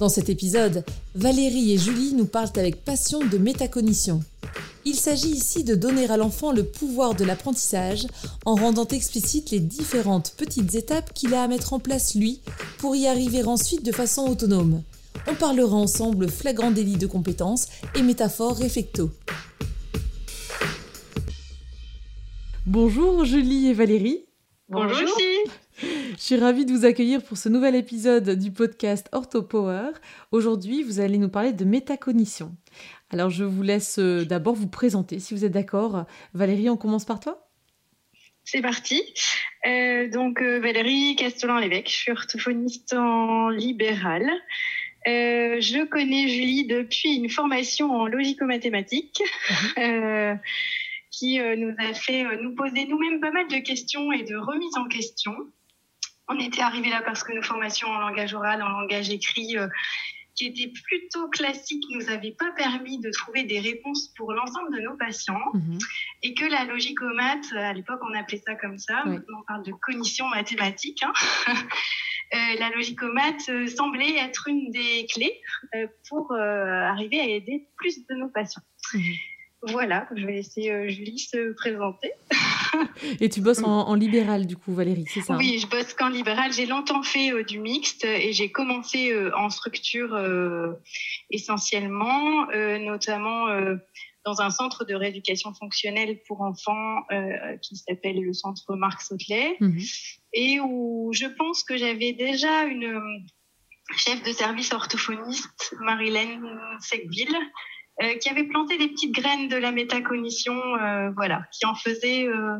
Dans cet épisode, Valérie et Julie nous parlent avec passion de métacognition. Il s'agit ici de donner à l'enfant le pouvoir de l'apprentissage en rendant explicites les différentes petites étapes qu'il a à mettre en place lui pour y arriver ensuite de façon autonome. On parlera ensemble flagrant délit de compétences et métaphores réflecto. Bonjour Julie et Valérie. Bonjour. Je suis ravie de vous accueillir pour ce nouvel épisode du podcast OrthoPower. Aujourd'hui, vous allez nous parler de métacognition. Alors, je vous laisse euh, d'abord vous présenter, si vous êtes d'accord. Valérie, on commence par toi? C'est parti. Euh, donc, euh, Valérie Castellan-Lévesque, je suis orthophoniste en libéral. je connais Julie depuis une formation en logico-mathématiques. Mhm. qui nous a fait nous poser nous-mêmes pas mal de questions et de remises en question on était arrivé là parce que nos formations en langage oral, en langage écrit, euh, qui étaient plutôt classiques, nous avaient pas permis de trouver des réponses pour l'ensemble de nos patients. Mhm. Et que la logique maths, à l'époque on appelait ça comme ça, on parle de cognition mathématique. Hein. Euh, la logique maths euh, semblait être une des clés pour arriver à aider plus de nos patients. Mhm. Voilà, je vais laisser Julie se présenter. Et tu bosses en, libéral, du coup, Valérie, c'est ça hein? Oui, je bosse qu'en libéral. J'ai longtemps fait euh, du mixte et j'ai commencé euh, en structure euh, essentiellement, notamment dans un centre de rééducation fonctionnelle pour enfants qui s'appelle le centre Marc Sautelet mhm. et où je pense que j'avais déjà une chef de service orthophoniste, Marilène Secville, euh, qui avait planté des petites graines de la métacognition, euh, voilà, qui en faisait euh,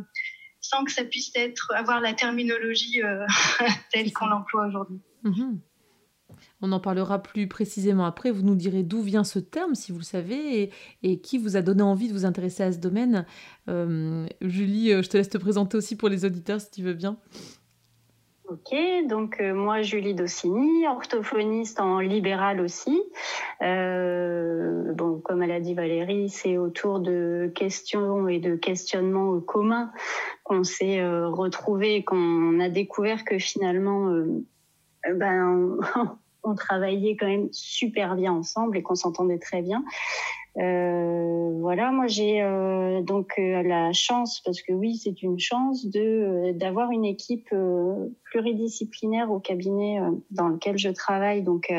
sans que ça puisse être avoir la terminologie telle qu'on l'emploie aujourd'hui. Mhm. On en parlera plus précisément après. Vous nous direz d'où vient ce terme, si vous le savez, et, et, qui vous a donné envie de vous intéresser à ce domaine. Julie, je te laisse te présenter aussi pour les auditeurs, si tu veux bien. Ok, donc euh, moi Julie Dossini, orthophoniste en libéral aussi. Euh, bon, comme elle a dit Valérie, c'est autour de questions et de questionnements communs qu'on s'est euh, retrouvés et qu'on a découvert que finalement, ben, on travaillait quand même super bien ensemble et qu'on s'entendait très bien. Euh, voilà, moi j'ai euh, donc euh, la chance, parce que oui, c'est une chance de d'avoir une équipe pluridisciplinaire au cabinet dans lequel je travaille, donc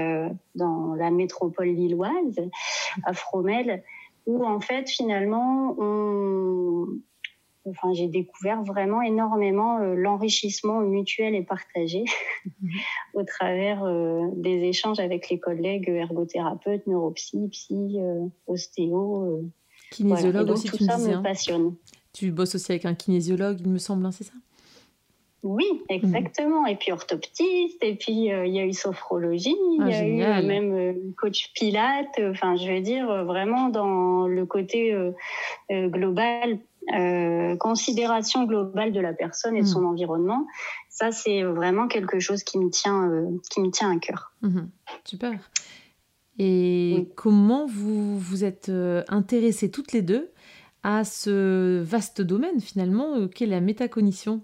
dans la métropole lilloise, à Fromel, où en fait finalement on enfin, j'ai découvert vraiment énormément euh, l'enrichissement mutuel et partagé mhm. au travers euh, des échanges avec les collègues ergothérapeutes, neuropsy, psy, euh, ostéo. Kinésiologue aussi, tout ça me hein. passionne. Tu bosses aussi avec un kinésiologue, il me semble, hein, c'est ça? Oui, exactement. Et puis orthoptiste, et puis il y a eu sophrologie, il y a eu ah, même coach pilate. Enfin, je veux dire vraiment dans le côté global euh, considération globale de la personne et de son hmm. environnement. Ça, c'est vraiment quelque chose qui me tient, euh, qui me tient à cœur. Mhm. Super. Et comment vous vous êtes euh, intéressées toutes les deux à ce vaste domaine finalement qu'est la métacognition?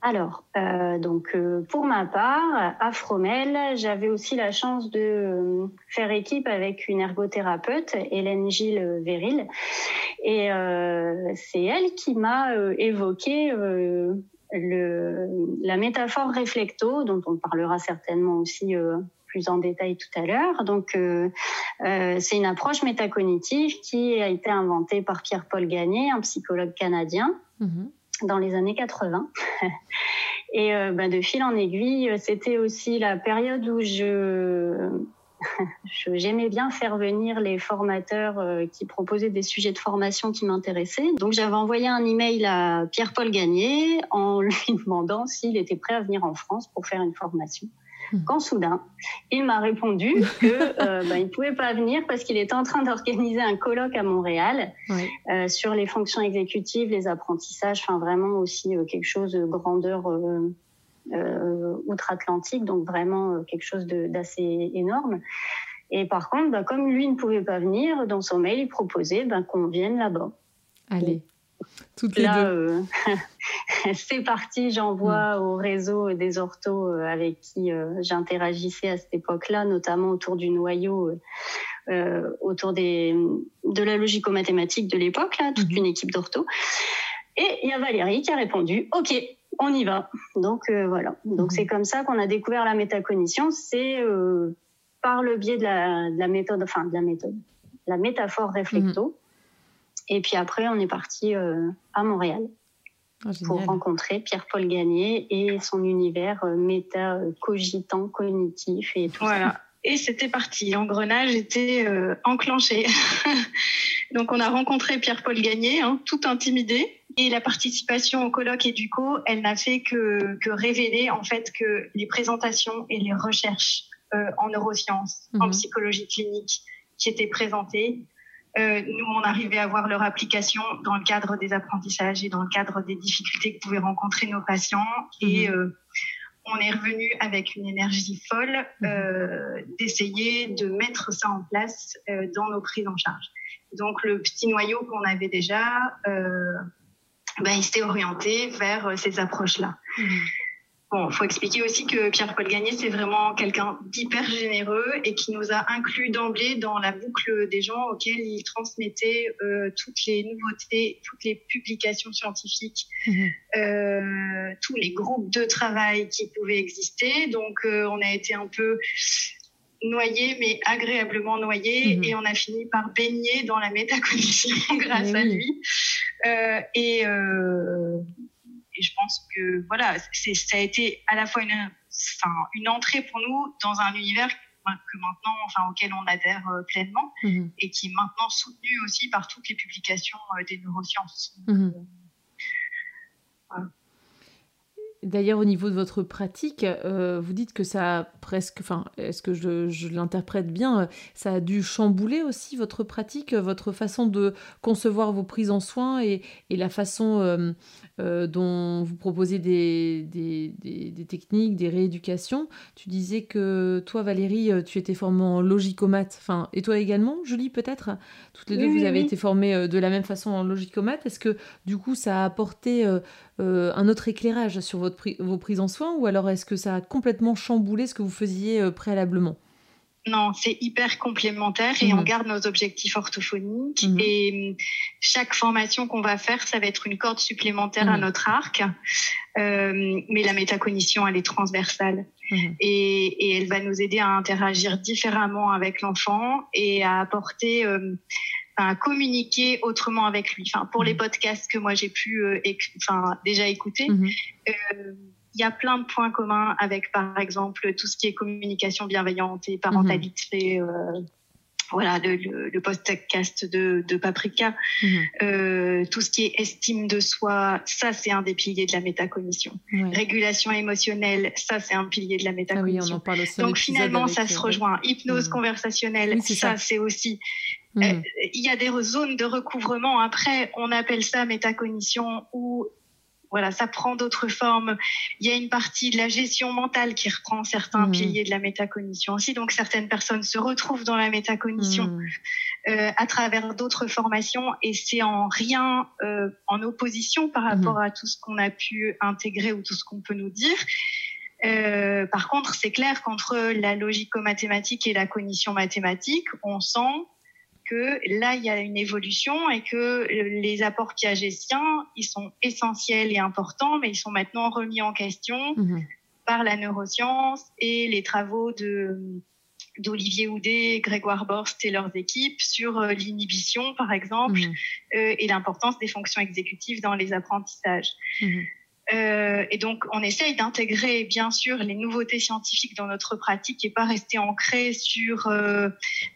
Alors, euh, donc euh, pour ma part, à Fromel, j'avais aussi la chance de euh, faire équipe avec une ergothérapeute, Hélène Gilles Véril, et c'est elle qui m'a évoqué la métaphore réflecto, dont on parlera certainement aussi plus en détail tout à l'heure. Donc, c'est une approche métacognitive qui a été inventée par Pierre-Paul Gagné, un psychologue canadien. Mm-hmm dans les années 80. Et euh, bah, de fil en aiguille, c'était aussi la période où je j'aimais bien faire venir les formateurs euh, qui proposaient des sujets de formation qui m'intéressaient. Donc j'avais envoyé un email à Pierre-Paul Gagné en lui demandant s'il était prêt à venir en France pour faire une formation. Hmm. Quand soudain, il m'a répondu qu'il euh, ben, il pouvait pas venir parce qu'il était en train d'organiser un colloque à Montréal euh, sur les fonctions exécutives, les apprentissages, enfin vraiment aussi euh, quelque chose de grandeur outre-Atlantique, donc vraiment quelque chose d'assez énorme. Et par contre, ben, comme lui ne pouvait pas venir, dans son mail, il proposait ben, qu'on vienne là-bas. Allez. Toutes les deux. Euh, c'est parti, j'envoie mm. au réseau des orthos euh, avec qui euh, j'interagissais à cette époque-là, notamment autour du noyau, autour des, de la logico-mathématique de l'époque, là, toute mm-hmm. une équipe d'orthos. Et il y a Valérie qui a répondu, OK, on y va. Donc voilà. Donc mm-hmm. c'est comme ça qu'on a découvert la métacognition. C'est par le biais de la, de la, méthode, enfin de la méthode, la métaphore réflecto. Mm-hmm. Et puis après, on est parti euh, à Montréal ah, pour rencontrer Pierre-Paul Gagné et son univers euh, méta-cogitant, cognitif et tout voilà. Et c'était parti, l'engrenage était euh, enclenché. Donc on a rencontré Pierre-Paul Gagné, hein, tout intimidé. Et la participation au colloque EduCo, elle n'a fait que, que, révéler en fait que les présentations et les recherches en neurosciences, en mhm. psychologie clinique qui étaient présentées euh, nous, on arrivait à voir leur application dans le cadre des apprentissages et dans le cadre des difficultés que pouvaient rencontrer nos patients. Et mhm. euh, on est revenu avec une énergie folle mhm. euh, d'essayer de mettre ça en place dans nos prises en charge. Donc, le petit noyau qu'on avait déjà, ben, il s'était orienté vers ces approches-là. Mhm. Bon, faut expliquer aussi que Pierre-Paul Gagné, c'est vraiment quelqu'un d'hyper généreux et qui nous a inclus d'emblée dans la boucle des gens auxquels il transmettait euh, toutes les nouveautés, toutes les publications scientifiques, mhm. euh, tous les groupes de travail qui pouvaient exister. Donc, euh, on a été un peu noyé, mais agréablement noyé, mhm. et on a fini par baigner dans la métacognition grâce à lui. Euh, et euh, et je pense que voilà, ça a été à la fois une, enfin, une entrée pour nous dans un univers que maintenant, enfin, auquel on adhère euh, pleinement mhm. et qui est maintenant soutenu aussi par toutes les publications euh, des neurosciences. Mhm. Euh, D'ailleurs, au niveau de votre pratique, euh, vous dites que ça a presque, enfin, est-ce que je, l'interprète bien, ça a dû chambouler aussi votre pratique, votre façon de concevoir vos prises en soins et, la façon euh, euh, dont vous proposez des, des, techniques, des rééducations? Tu disais que toi, Valérie, tu étais formée en logicomat, enfin, et toi également, Julie, peut-être? Toutes les deux, vous avez été formées de la même façon en logicomat. Est-ce que, du coup, ça a apporté euh, un autre éclairage sur votre vos prises en soins ou alors est-ce que ça a complètement chamboulé ce que vous faisiez euh, préalablement? Non, c'est hyper complémentaire et on mhm. garde nos objectifs orthophoniques. Mhm. Et chaque formation qu'on va faire, ça va être une corde supplémentaire à mhm. notre arc. Euh, mais la métacognition, elle est transversale. Et, et, elle va nous aider à interagir différemment avec l'enfant et à apporter à communiquer autrement avec lui. Enfin, pour les mhm. podcasts que moi j'ai pu euh, enfin, déjà écouter, mhm. euh, il y a plein de points communs avec, par exemple, tout ce qui est communication bienveillante et parentalité. Mhm. Euh, voilà, le, le, podcast de, de Paprika, tout ce qui est estime de soi, ça c'est un des piliers de la métacognition. Régulation émotionnelle, ça c'est un pilier de la métacognition. Ah oui, on en parle aussi Donc finalement, ça se rejoint. Hypnose conversationnelle, ça c'est aussi euh, mm. Il y a des zones de recouvrement. Après, on appelle ça métacognition ou voilà, ça prend d'autres formes. Il y a une partie de la gestion mentale qui reprend certains mm. piliers de la métacognition aussi. Donc certaines personnes se retrouvent dans la métacognition mm. euh, à travers d'autres formations et c'est en rien euh, en opposition par rapport à tout ce qu'on a pu intégrer ou tout ce qu'on peut nous dire. Euh, par contre, c'est clair qu'entre la logico-mathématique et la cognition mathématique, on sent que là, il y a une évolution et que les apports piagétiens, ils sont essentiels et importants, mais ils sont maintenant remis en question mhm. par la neuroscience et les travaux de d'Olivier Houdet, Grégoire Borst et leurs équipes sur euh, l'inhibition, par exemple, mhm. euh, et l'importance des fonctions exécutives dans les apprentissages. Mhm. Euh, et donc, on essaye d'intégrer, bien sûr, les nouveautés scientifiques dans notre pratique et pas rester ancré sur euh,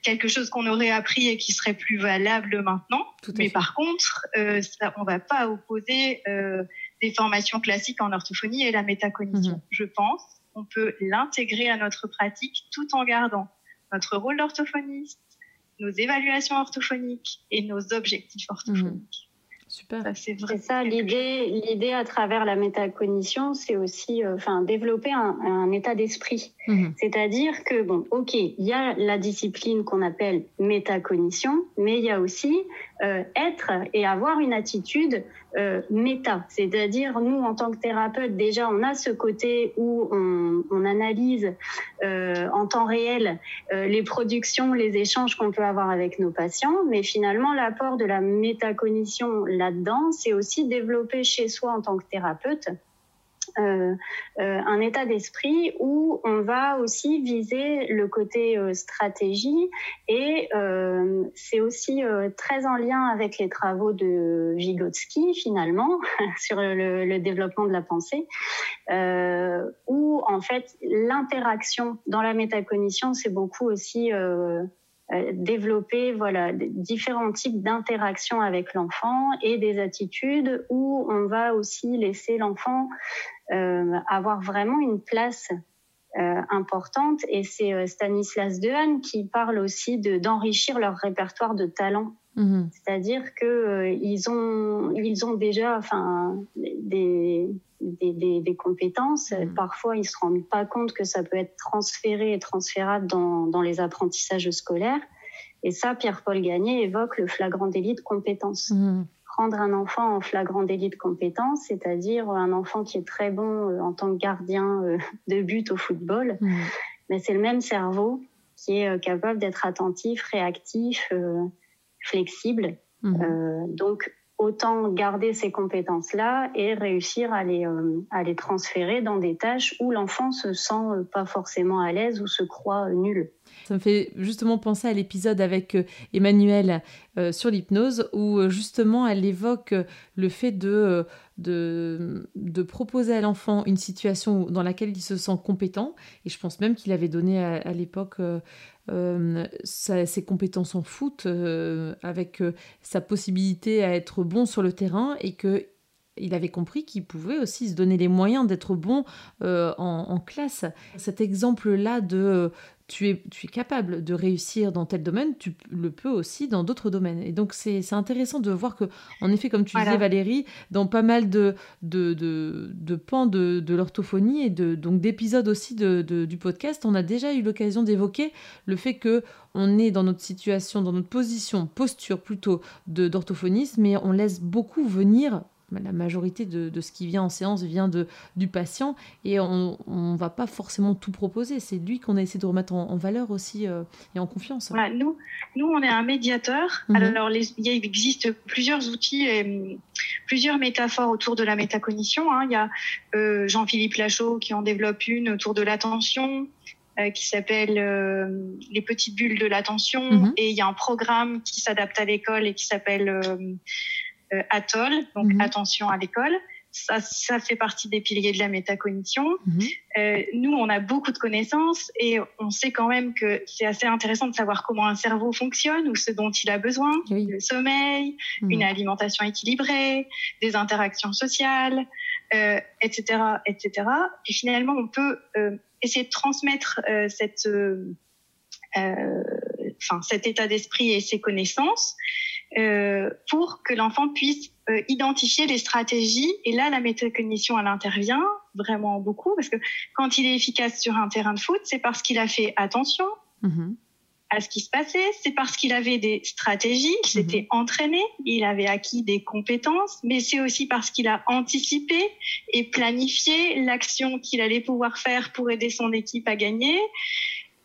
quelque chose qu'on aurait appris et qui serait plus valable maintenant. Mais par contre, euh, ça, on va pas opposer euh, des formations classiques en orthophonie et la métacognition, mhm. je pense. on peut l'intégrer à notre pratique tout en gardant notre rôle d'orthophoniste, nos évaluations orthophoniques et nos objectifs orthophoniques. Super. C'est ça l'idée. L'idée à travers la métacognition, c'est aussi, euh, enfin, développer un, état d'esprit. Mhm. C'est-à-dire que bon, ok, il y a la discipline qu'on appelle métacognition, mais il y a aussi euh, être et avoir une attitude euh, méta. C'est-à-dire nous, en tant que thérapeute, déjà, on a ce côté où on, on analyse en temps réel les productions, les échanges qu'on peut avoir avec nos patients, mais finalement, l'apport de la métacognition là-dedans, c'est aussi développer chez soi en tant que thérapeute euh, euh, un état d'esprit où on va aussi viser le côté euh, stratégie et c'est aussi très en lien avec les travaux de Vygotsky finalement sur le, le, développement de la pensée où en fait l'interaction dans la métacognition c'est beaucoup aussi développer voilà différents types d'interactions avec l'enfant et des attitudes où on va aussi laisser l'enfant euh, avoir vraiment une place euh, importante. Et c'est Stanislas Dehaene qui parle aussi de d'enrichir leur répertoire de talents mmh c'est-à-dire que ils ont ils ont déjà enfin des des, des, compétences. Mmh. Parfois, ils se rendent pas compte que ça peut être transféré et transférable dans, dans les apprentissages scolaires. Et ça, Pierre-Paul Gagné évoque le flagrant délit de compétence. Mmh. Prendre un enfant en flagrant délit de compétence, c'est-à-dire un enfant qui est très bon euh, en tant que gardien euh, de but au football, mmh. mais c'est le même cerveau qui est euh, capable d'être attentif, réactif, flexible. donc, autant garder ces compétences-là et réussir à les, euh, à les transférer dans des tâches où l'enfant se sent euh, pas forcément à l'aise ou se croit nul. Ça me fait justement penser à l'épisode avec euh, Emmanuel sur l'hypnose où justement elle évoque le fait de, de, de proposer à l'enfant une situation dans laquelle il se sent compétent. Et je pense même qu'il avait donné à l'époque euh, ses compétences en foot, euh, avec euh, sa possibilité à être bon sur le terrain et que il avait compris qu'il pouvait aussi se donner les moyens d'être bon en, classe. Cet exemple-là de tu es, tu es capable de réussir dans tel domaine, tu le peux aussi dans d'autres domaines. Et donc, c'est intéressant de voir que, en effet, comme tu disais, Valérie, dans pas mal de, de, de, pans de, de l'orthophonie et de, donc d'épisodes aussi de, du podcast, on a déjà eu l'occasion d'évoquer le fait que on est dans notre situation, dans notre position, posture plutôt d'orthophoniste, mais on laisse beaucoup venir la majorité de, ce qui vient en séance vient de, du patient et on ne va pas forcément tout proposer. C'est lui qu'on a essayé de remettre en, valeur aussi euh, et en confiance. nous, nous, on est un médiateur. Mhm. Alors, il existe plusieurs outils et plusieurs métaphores autour de la métacognition. Hein. Il y a euh, Jean-Philippe Lachaud qui en développe une autour de l'attention. Euh, qui s'appelle les petites bulles de l'attention mhm. et il y a un programme qui s'adapte à l'école et qui s'appelle Atoll, donc mhm. attention à l'école. Ça, ça fait partie des piliers de la métacognition. Mhm. Euh, nous, on a beaucoup de connaissances et on sait quand même que c'est assez intéressant de savoir comment un cerveau fonctionne ou ce dont il a besoin. Le sommeil, mhm. une alimentation équilibrée, des interactions sociales, euh, etc., etc. Et finalement, on peut euh, essayer de transmettre euh, cette, cet état d'esprit et ces connaissances euh, pour que l'enfant puisse euh, identifier les stratégies. Et là, la métacognition, elle intervient vraiment beaucoup parce que quand il est efficace sur un terrain de foot, c'est parce qu'il a fait attention mm-hmm. à ce qui se passait, c'est parce qu'il avait des stratégies, mm-hmm. s'était entraîné, il avait acquis des compétences, mais c'est aussi parce qu'il a anticipé et planifié l'action qu'il allait pouvoir faire pour aider son équipe à gagner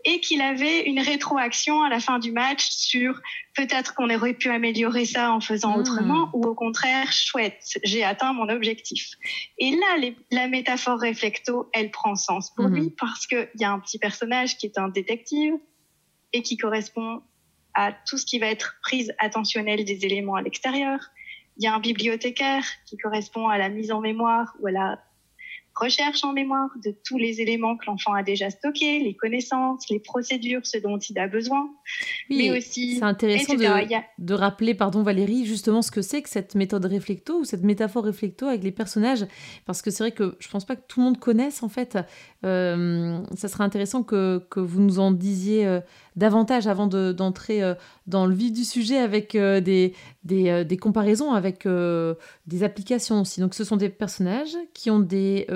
et qu'il avait une rétroaction à la fin du match sur peut-être qu'on aurait pu améliorer ça en faisant hmm. autrement ou au contraire, chouette, j'ai atteint mon objectif. Et là, la métaphore réflecto, elle prend sens pour hmm. lui parce qu'il y a un petit personnage qui est un détective et qui correspond à tout ce qui va être prise attentionnelle des éléments à l'extérieur. Il y a un bibliothécaire qui correspond à la mise en mémoire ou à la recherche en mémoire de tous les éléments que l'enfant a déjà stockés, les connaissances, les procédures, ce dont il a besoin. Oui, mais aussi. C'est intéressant de, de, rappeler, pardon Valérie, justement ce que c'est que cette méthode réflecto ou cette métaphore réflecto avec les personnages, parce que c'est vrai que je pense pas que tout le monde connaisse en fait. Euh, ça serait intéressant que, que, vous nous en disiez euh, davantage avant d'entrer euh, dans le vif du sujet avec des, des, des, comparaisons avec des applications aussi. Donc ce sont des personnages qui ont des,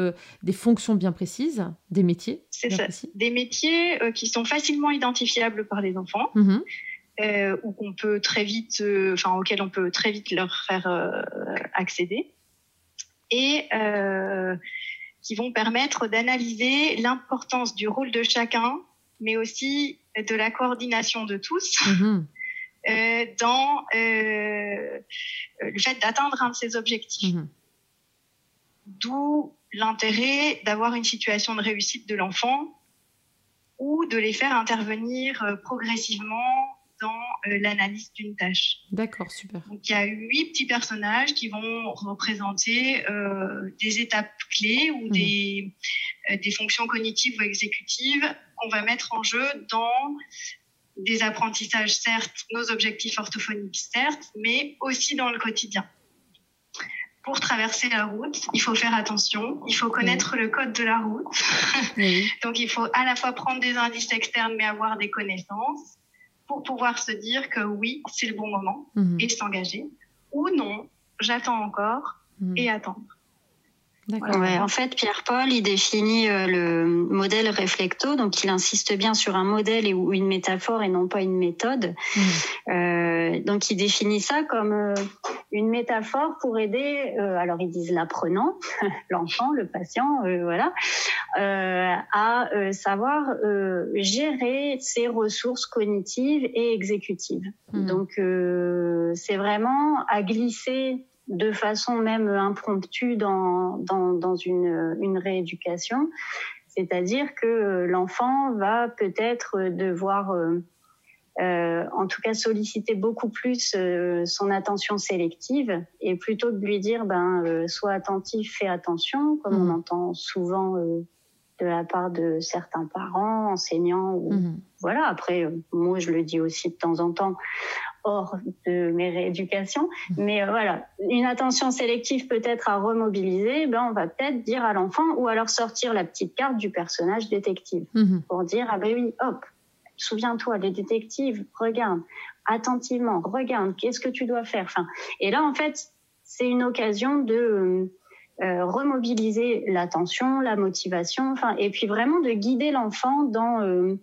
des fonctions bien précises, des métiers. C'est ça, des métiers qui sont facilement identifiables par les enfants. Mmh ou qu'on peut très vite, enfin auxquels on peut très vite leur faire accéder et qui vont permettre d'analyser l'importance du rôle de chacun, mais aussi de la coordination de tous mhm. euh, dans euh, le fait d'atteindre un de ces objectifs. Mhm. D'où l'intérêt d'avoir une situation de réussite de l'enfant ou de les faire intervenir euh, progressivement dans euh, l'analyse d'une tâche. D'accord, super. Donc il y a huit petits personnages qui vont représenter euh, des étapes clés ou mhm. des, euh, des fonctions cognitives ou exécutives qu'on va mettre en jeu dans des apprentissages, certes, nos objectifs orthophoniques, certes, mais aussi dans le quotidien. Pour traverser la route, il faut faire attention, il faut connaître le code de la route. Donc il faut à la fois prendre des indices externes mais avoir des connaissances pour pouvoir se dire que oui, c'est le bon moment mhm. et s'engager, ou non, j'attends encore mhm. et attendre. Ouais, en fait, Pierre-Paul, il définit euh, le modèle réflecto, donc il insiste bien sur un modèle ou une métaphore et non pas une méthode. Mmh. Euh, donc il définit ça comme euh, une métaphore pour aider, euh, alors ils disent l'apprenant, l'enfant, le patient, voilà, à savoir gérer ses ressources cognitives et exécutives. Mmh. Donc c'est vraiment à glisser de façon même impromptue dans, dans, dans une, une rééducation. C'est-à-dire que l'enfant va peut-être devoir, euh, euh, en tout cas, solliciter beaucoup plus euh, son attention sélective et plutôt que de lui dire, ben, sois attentif, fais attention, comme on mmh. entend souvent de la part de certains parents, enseignants. Ou, mmh. Voilà. Après, moi, je le dis aussi de temps en temps hors de mes rééducations. Mais euh, voilà, une attention sélective peut-être à remobiliser, ben on va peut-être dire à l'enfant ou alors sortir la petite carte du personnage détective mhm. pour dire ah ben oui, hop, souviens-toi, les détectives, regarde attentivement, regarde, qu'est-ce que tu dois faire? Enfin, et là en fait, c'est une occasion de euh, remobiliser l'attention, la motivation, enfin, et puis vraiment de guider l'enfant dans euh,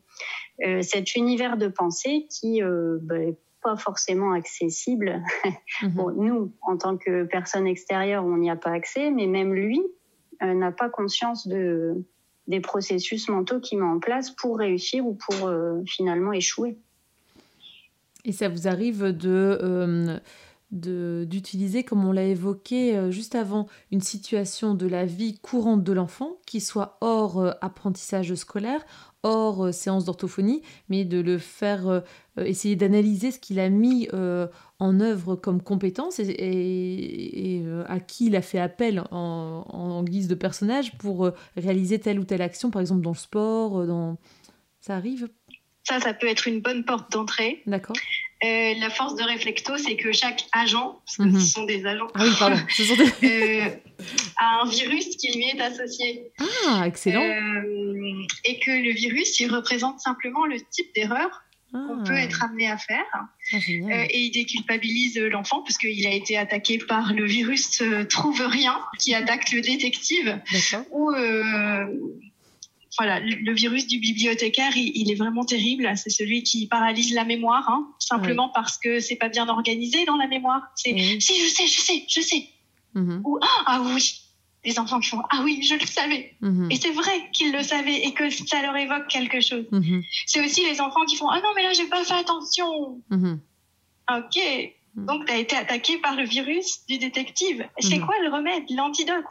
cet univers de pensée qui ben, pas forcément accessible. Mhm. bon, nous, en tant que personne extérieure, on n'y a pas accès, mais même lui euh, n'a pas conscience de, des processus mentaux qu'il met en place pour réussir ou pour euh, finalement échouer. Et ça vous arrive de... Euh, d'utiliser, comme on l'a évoqué juste avant, une situation de la vie courante de l'enfant qui soit hors apprentissage scolaire, hors euh, séance d'orthophonie, mais de le faire euh, essayer d'analyser ce qu'il a mis euh, en œuvre comme compétence et, à qui il a fait appel en, guise de personnage pour réaliser telle ou telle action, par exemple dans le sport, dans... ça arrive? Ça, ça peut être une bonne porte d'entrée. D'accord. Euh, la force de Reflecto, c'est que chaque agent, parce que mhm. ce sont des agents, ah oui, pardon. euh, a un virus qui lui est associé. Ah, excellent. Euh, et que le virus, il représente simplement le type d'erreur qu'on peut ah. être amené à faire. Ah, et il déculpabilise l'enfant parce qu'il a été attaqué par le virus Trouve Rien qui attaque le détective. Ou voilà, le virus du bibliothécaire, il, est vraiment terrible. C'est celui qui paralyse la mémoire, hein, simplement parce que c'est pas bien organisé dans la mémoire. C'est si je sais, je sais, je sais. Mm-hmm. Ou ah, ah, oui, les enfants qui font ah oui, je le savais. Mm-hmm. Et c'est vrai qu'ils le savaient et que ça leur évoque quelque chose. Mm-hmm. C'est aussi les enfants qui font ah non mais là j'ai pas fait attention. Ok. Donc tu as été attaqué par le virus du détective. C'est quoi le remède, l'antidote?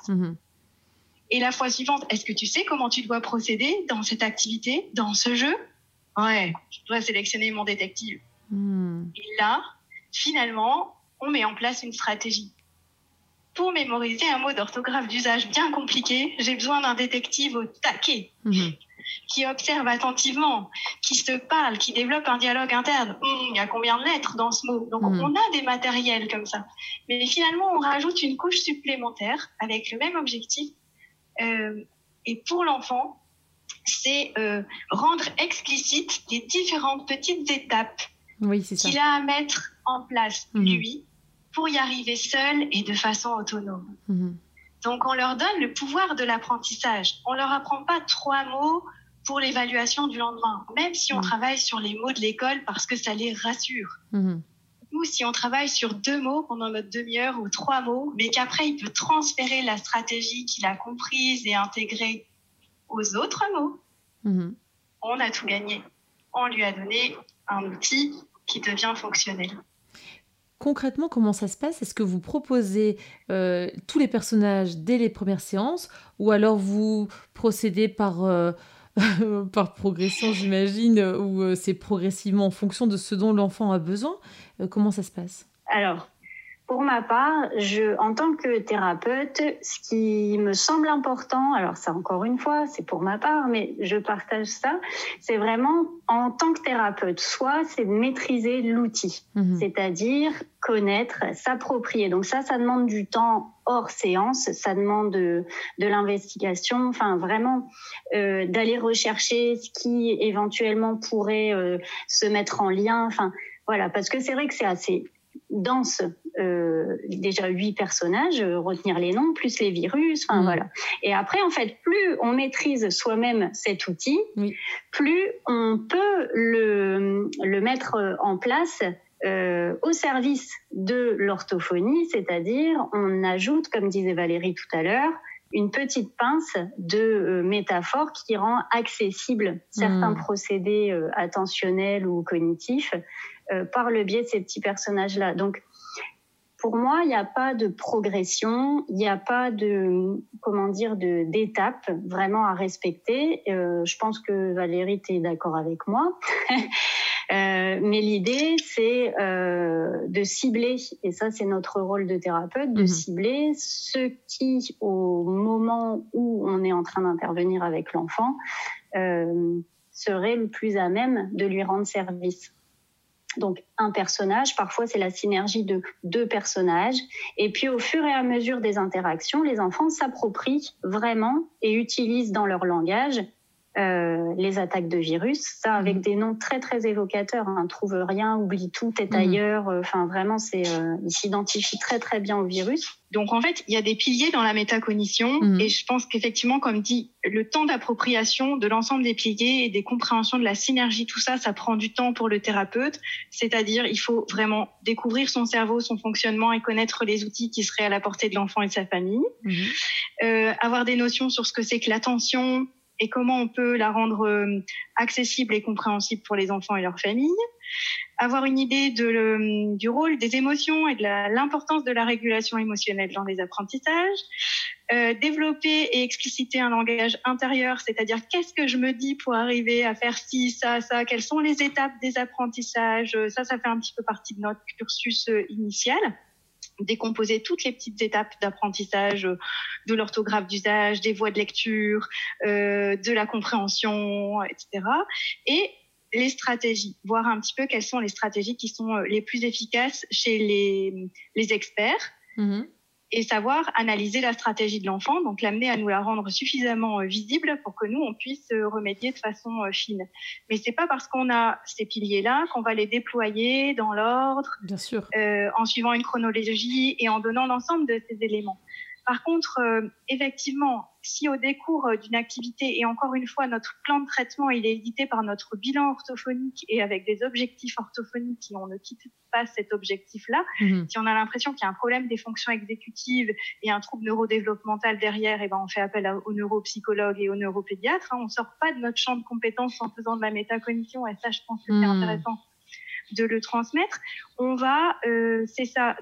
Et la fois suivante, est-ce que tu sais comment tu dois procéder dans cette activité, dans ce jeu? Ouais, je dois sélectionner mon détective. Hmm. Et là, finalement, on met en place une stratégie pour mémoriser un mot d'orthographe d'usage bien compliqué, j'ai besoin d'un détective au taquet. Mhm. qui observe attentivement, qui se parle, qui développe un dialogue interne. Hum, il y a combien de lettres dans ce mot? Donc on a des matériels comme ça. Mais finalement, on rajoute une couche supplémentaire avec le même objectif. Euh, et pour l'enfant, c'est euh, rendre explicite les différentes petites étapes qu'il a à mettre en place, mhm. lui, pour y arriver seul et de façon autonome. Mhm. Donc on leur donne le pouvoir de l'apprentissage. On leur apprend pas trois mots pour l'évaluation du lendemain, même si on mhm. travaille sur les mots de l'école parce que ça les rassure. Mhm. Si on travaille sur deux mots pendant notre demi-heure ou trois mots, mais qu'après il peut transférer la stratégie qu'il a comprise et intégrée aux autres mots, on a tout gagné. On lui a donné un outil qui devient fonctionnel. Concrètement, comment ça se passe? Est-ce que vous proposez euh, tous les personnages dès les premières séances ou alors vous procédez par, euh, par progression, j'imagine, ou euh, c'est progressivement en fonction de ce dont l'enfant a besoin. Comment ça se passe? Alors, pour ma part, je, en tant que thérapeute, ce qui me semble important, alors ça encore une fois, c'est pour ma part, mais je partage ça, c'est vraiment en tant que thérapeute, soit c'est de maîtriser l'outil, mhm. c'est-à-dire connaître, s'approprier. Donc ça, ça demande du temps hors séance, ça demande de, de l'investigation, enfin vraiment euh, d'aller rechercher ce qui éventuellement pourrait euh, se mettre en lien, enfin voilà, parce que c'est vrai que c'est assez dense euh, déjà huit personnages, euh, retenir les noms, plus les virus, enfin mm. voilà. Et après, en fait, plus on maîtrise soi-même cet outil, plus on peut le, le mettre en place euh, au service de l'orthophonie, c'est-à-dire on ajoute, comme disait Valérie tout à l'heure, une petite pince de euh, métaphore qui rend accessible certains mm. procédés attentionnels ou cognitifs par le biais de ces petits personnages-là. Donc, pour moi, il n'y a pas de progression, il n'y a pas de comment dire de d'étape vraiment à respecter. Euh, je pense que Valérie est d'accord avec moi. euh, mais l'idée, c'est euh, de cibler, et ça, c'est notre rôle de thérapeute, de mhm. cibler ceux qui, au moment où on est en train d'intervenir avec l'enfant, euh, seraient le plus à même de lui rendre service. Donc un personnage, parfois c'est la synergie de deux personnages. Et puis au fur et à mesure des interactions, les enfants s'approprient vraiment et utilisent dans leur langage euh, les attaques de virus. Ça, avec mhm. des noms très très évocateurs. Hein. Trouve rien, oublie tout, est mhm. ailleurs. Euh, enfin, vraiment, c'est euh, il s'identifie très très bien au virus. Donc en fait, il y a des piliers dans la métacognition mhm. et je pense qu'effectivement, comme dit, le temps d'appropriation de l'ensemble des piliers et des compréhensions de la synergie, tout ça, ça prend du temps pour le thérapeute. C'est-à-dire, il faut vraiment découvrir son cerveau, son fonctionnement et connaître les outils qui seraient à la portée de l'enfant et de sa famille. Euh, avoir des notions sur ce que c'est que l'attention, et comment on peut la rendre euh, accessible et compréhensible pour les enfants et leurs familles, avoir une idée de du rôle des émotions et de l'importance de la régulation émotionnelle dans les apprentissages, euh, développer et expliciter un langage intérieur, c'est-à-dire qu'est-ce que je me dis pour arriver à faire ci, ça, ça, quelles sont les étapes des apprentissages, ça, ça fait un petit peu partie de notre cursus euh, initial décomposer toutes les petites étapes d'apprentissage euh, de l'orthographe d'usage, des voies de lecture, euh, de la compréhension, etc. Et les stratégies, voir un petit peu quelles sont les stratégies qui sont euh, les plus efficaces chez les, les experts. Mm-hmm et savoir analyser la stratégie de l'enfant, donc l'amener à nous la rendre suffisamment euh, visible pour que nous on puisse euh, remédier de façon euh, fine. Mais c'est pas parce qu'on a ces piliers-là qu'on va les déployer dans l'ordre, bien sûr, euh, en suivant une chronologie et en donnant l'ensemble de ces éléments. Par contre, euh, effectivement, si au décours euh, d'une activité, et encore une fois, notre plan de traitement, il est édité par notre bilan orthophonique et avec des objectifs orthophoniques qui on ne quitte pas cet objectif-là, mhm. si on a l'impression qu'il y a un problème des fonctions exécutives et un trouble neurodéveloppemental derrière, et ben on fait appel aux neuropsychologues et aux neuropédiatres. Hein, on sort pas de notre champ de compétences en faisant de la métacognition, et ça, je pense que c'est mhm. intéressant de le transmettre. On va, euh, c'est ça,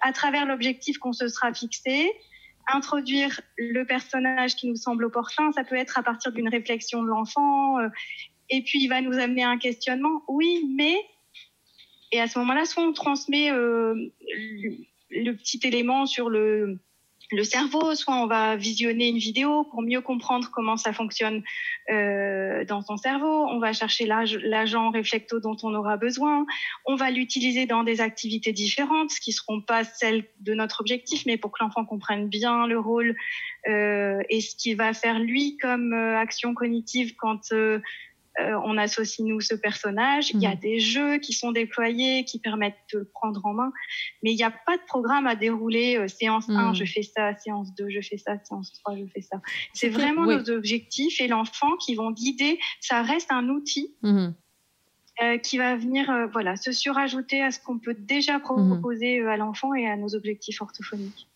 à travers l'objectif qu'on se sera fixé, introduire le personnage qui nous semble opportun. Ça peut être à partir d'une réflexion de l'enfant, euh, et puis il va nous amener un questionnement. Oui, mais et à ce moment-là, soit on transmet euh, le petit élément sur le le cerveau, soit on va visionner une vidéo pour mieux comprendre comment ça fonctionne euh, dans son cerveau, on va chercher l'agent réflecto dont on aura besoin, on va l'utiliser dans des activités différentes, qui seront pas celles de notre objectif, mais pour que l'enfant comprenne bien le rôle euh, et ce qu'il va faire lui comme euh, action cognitive quand euh, euh, on associe nous ce personnage. Il y a mhm. des jeux qui sont déployés qui permettent de le prendre en main, mais il n'y a pas de programme à dérouler. Euh, séance 1, mhm. je fais ça. Séance 2, je fais ça. Séance 3, je fais ça. C'est vraiment nos objectifs et l'enfant qui vont guider. Ça reste un outil. Mhm. Euh, qui va venir voilà se surajouter à ce qu'on peut déjà proposer à l'enfant et à nos objectifs orthophoniques.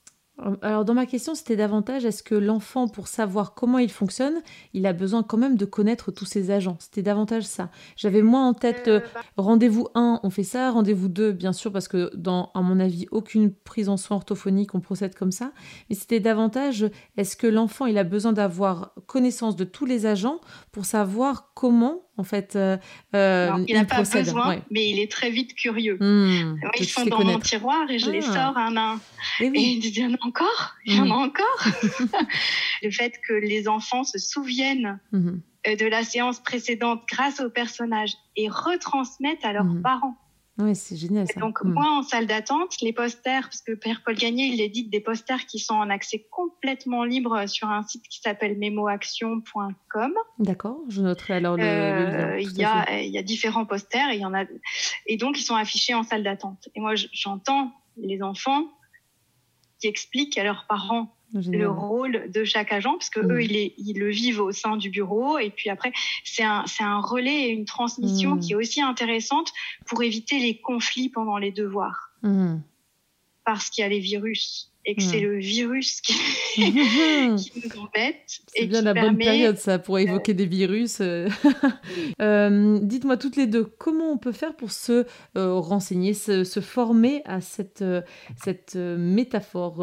Alors dans ma question, c'était davantage est-ce que l'enfant, pour savoir comment il fonctionne, il a besoin quand même de connaître tous ses agents? C'était davantage ça. J'avais moins en tête euh, bah rendez-vous 1, on fait ça, rendez-vous 2, bien sûr, parce que dans, à mon avis, aucune prise en soin orthophonique, on procède comme ça. Mais c'était davantage est-ce que l'enfant, il a besoin d'avoir connaissance de tous les agents pour savoir comment en fait. Euh, euh, il n'a pas besoin, mais il est très vite curieux. Mmh, ils sont dans mon tiroir et je les ah. sors un à un. Et, il y en a encore Il y en a mmh. encore Le fait que les enfants se souviennent mmh. euh, de la séance précédente grâce au personnage et retransmettent à leurs parents. Oui, c'est génial. Ça. donc, hmm. moi, en salle d'attente, les posters, parce que Père Paul Gagné, il édite des posters qui sont en accès complètement libre sur un site qui s'appelle memoaction.com. D'accord, je noterai alors le, euh, Il y, a, il y a différents posters et, il y en a, et donc ils sont affichés en salle d'attente. Et moi, j'entends les enfants qui expliquent à leurs parents le rôle de chaque agent, parce que eux, mm. ils, ils, le vivent au sein du bureau. Et puis après, c'est un, un relais et une transmission mm. qui est aussi intéressante pour éviter les conflits pendant les devoirs. Mm. Parce qu'il y a les virus et que c'est le virus qui, nous embête. C'est bien la bonne période, ça, pour évoquer des virus. Euh. euh, Dites-moi toutes les deux, comment on peut faire pour se euh, renseigner, se, se, former à cette, cette métaphore